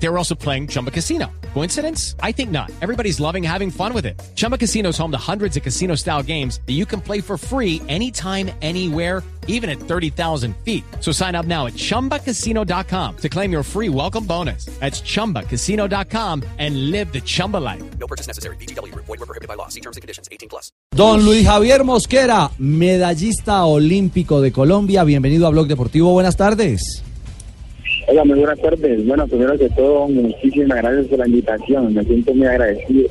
They were also playing Chumba Casino. Coincidence? I think not. Everybody's loving having fun with it. Chumba Casino is home to hundreds of casino style games that you can play for free anytime, anywhere, even at 30,000 feet. So sign up now at chumbacasino.com to claim your free welcome bonus. That's chumbacasino.com and live the Chumba life. No purchase necessary. BGW. Void were prohibited by law. See terms and conditions. 18 plus. Don Luis Javier Mosquera, medallista olímpico de Colombia, bienvenido a Blog Deportivo, buenas tardes. Hola, muy buenas tardes. Bueno, primero que todo, muchísimas gracias por la invitación. Me siento muy agradecido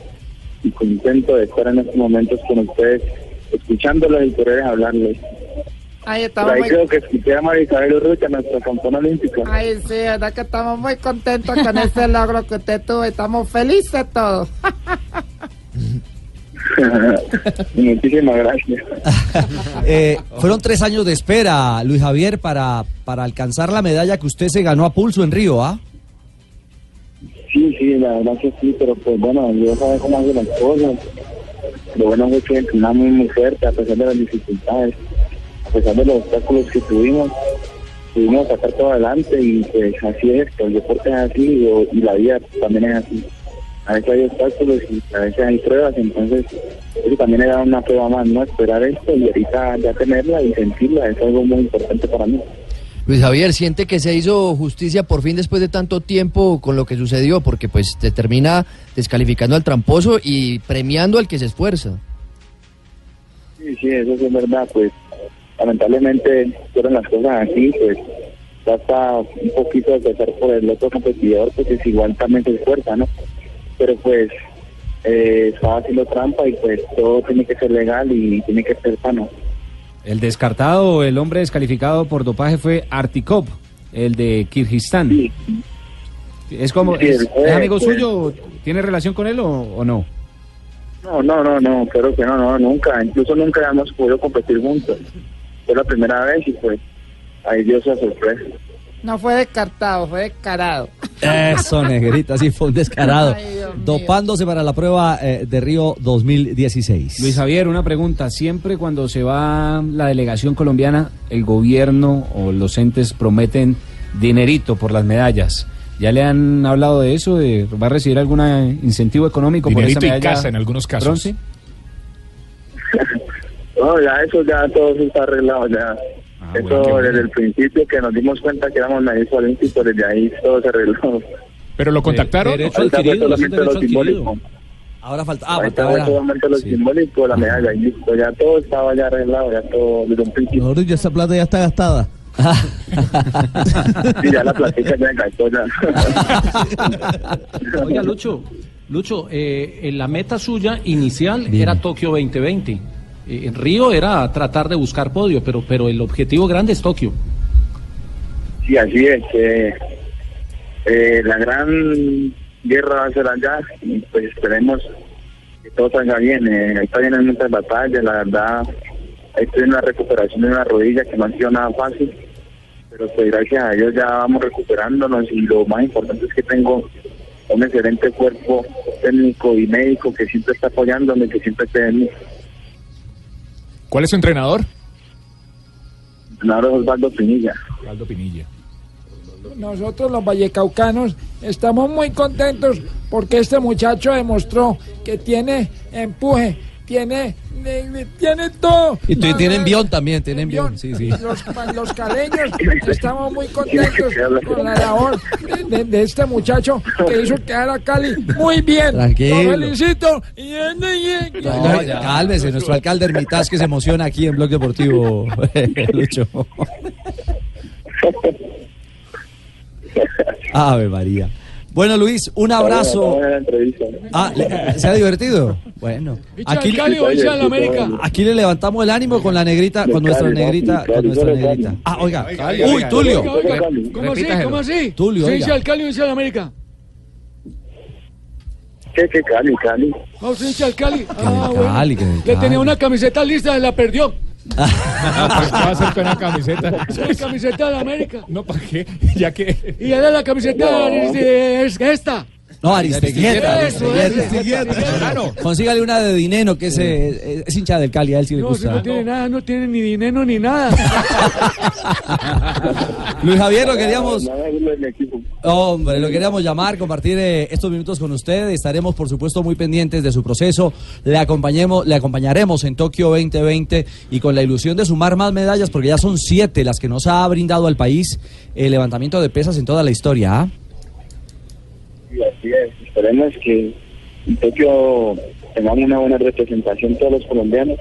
y contento de estar en estos momentos con ustedes, escuchándolos y poder hablarles. Ahí Por estamos ahí muy, creo que escuché a María Isabel Urrucha, nuestra campeona olímpica. ay, sí, verdad que estamos muy contentos con ese logro que usted tuvo. Estamos felices todos. muchísimas gracias. Eh, fueron tres años de espera, Luis Javier, para, para alcanzar la medalla que usted se ganó a pulso en Río, ¿ah? Sí, sí, la verdad que sí, pero pues bueno, yo sabía cómo hacer las cosas. Lo bueno fue que entrenamos muy, muy fuerte a pesar de las dificultades, a pesar de los obstáculos que tuvimos. Pudimos sacar todo adelante y pues así es, el deporte es así y, y la vida también es así. A veces hay obstáculos y a veces hay pruebas, entonces eso también era una prueba más, ¿no? Esperar esto y ahorita ya tenerla y sentirla es algo muy importante para mí. Luis Javier, ¿siente que se hizo justicia por fin después de tanto tiempo con lo que sucedió? Porque pues te termina descalificando al tramposo y premiando al que se esfuerza. Sí, sí, eso sí es verdad, pues lamentablemente fueron las cosas así, pues basta un poquito de pesar por el otro competidor, pues es igual también se esfuerza, ¿no? Pero pues eh, estaba haciendo trampa y pues todo tiene que ser legal y tiene que ser sano. El descartado, el hombre descalificado por dopaje fue Artikov, el de Kirguistán. Sí, ¿Es como, Sí, es, él fue, es amigo suyo? ¿Tiene relación con él o, o no? no, no, no, no, creo que no, no, nunca, incluso nunca hemos podido competir juntos. Fue la primera vez y pues ahí dio esa sorpresa. No fue descartado, fue descarado. Eso, negrita, sí fue un descarado. Ay, Dios mío. Dopándose para la prueba eh, de Río 2016. Luis Javier, una pregunta. Siempre cuando se va la delegación colombiana, el gobierno o los entes prometen dinerito por las medallas. ¿Ya le han hablado de eso? De, ¿Va a recibir algún incentivo económico Dinerito por y esa medalla casa en algunos casos. bronce? No, ya eso, ya todo está arreglado, ya. Ah, eso bueno, qué bueno. desde el principio que nos dimos cuenta que éramos medallistas olímpicos, desde ahí todo se arregló. ¿Pero lo contactaron? derecho fue adquirido, es un solamente lo derecho adquirido. Ahora falta. Ah, Ahorita faltaba solamente lo sí. simbólico, la medalla, y listo, ya todo estaba ya arreglado, ya todo desde un principio. Mejor dicho, esa plata ya está gastada. Sí, ya la platica ya gastó ya. Oiga, Lucho, Lucho, eh, la meta suya inicial Dime. era Tokio 2020. Eh, en Río era tratar de buscar podio, pero, pero el objetivo grande es Tokio. Sí, así es. eh, la gran guerra va a ser allá y pues esperemos que todo salga bien. Eh, está vienen muchas batallas, la verdad. Estoy en la recuperación de una rodilla que no ha sido nada fácil. Pero pues gracias a Dios ya vamos recuperándonos y lo más importante es que tengo un excelente cuerpo técnico y médico que siempre está apoyándome, que siempre está en mí. ¿Cuál es su entrenador? Claro, Osvaldo Pinilla. Aldo Pinilla. Nosotros los vallecaucanos estamos muy contentos porque este muchacho demostró que tiene empuje, tiene, ne- tiene todo. Y tú- La- tiene envión también, tiene envión. envión, sí, sí. Los, los caleños estamos muy contentos con la labor de, este muchacho que hizo quedar a Cali muy bien. Tranquilo. Lo felicito. No, cálmese, nuestro alcalde Hermitage que se emociona aquí en Blog Deportivo, Lucho. Ave María. Bueno, Luis, un abrazo. Ah, ¿le- ¿se ha divertido? Bueno, aquí, Cali, hoy sea la América. aquí le levantamos el ánimo con la negrita, con De nuestra negrita, con nuestra negrita. Ah, oiga. Cali, Uy. Tulio. ¿Cómo así? ¿Cómo así? Tulio, Se oiga. dice al Cali, al América. ¿Qué, qué Cali, Cali? No, al Cali. Ah, bueno. Cali, Le tenía una camiseta lista, se la perdió. Ah, pues, ¿Qué va a hacer con la camiseta? Es la camiseta de la América. No, ¿para qué? Ya que... Y era la camiseta No. es, es esta. No, Aristeguieta. Aristeguieta. Consígale una de Dineno, que es, eh, es hincha del Cali, a él sí le No, si no tiene nada, no tiene ni dinero ni nada. Luis Javier, lo queríamos... Hombre, lo queríamos llamar, compartir eh, estos minutos con usted. Estaremos, por supuesto, muy pendientes de su proceso. Le acompañemos, le acompañaremos en Tokio 2020 y con la ilusión de sumar más medallas, porque ya son siete las que nos ha brindado al país el levantamiento de pesas en toda la historia. ¿ah? Esperemos que en Tokio tengamos una buena representación todos los colombianos,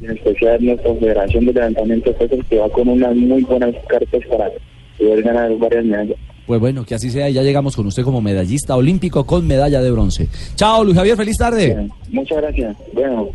en especial nuestra Federación de Levantamiento de que va con unas muy buenas cartas para poder ganar varias medallas. Pues bueno, que así sea. y Ya llegamos con usted como medallista olímpico con medalla de bronce. Chao, Luis Javier, feliz tarde. Muchas gracias. Bueno,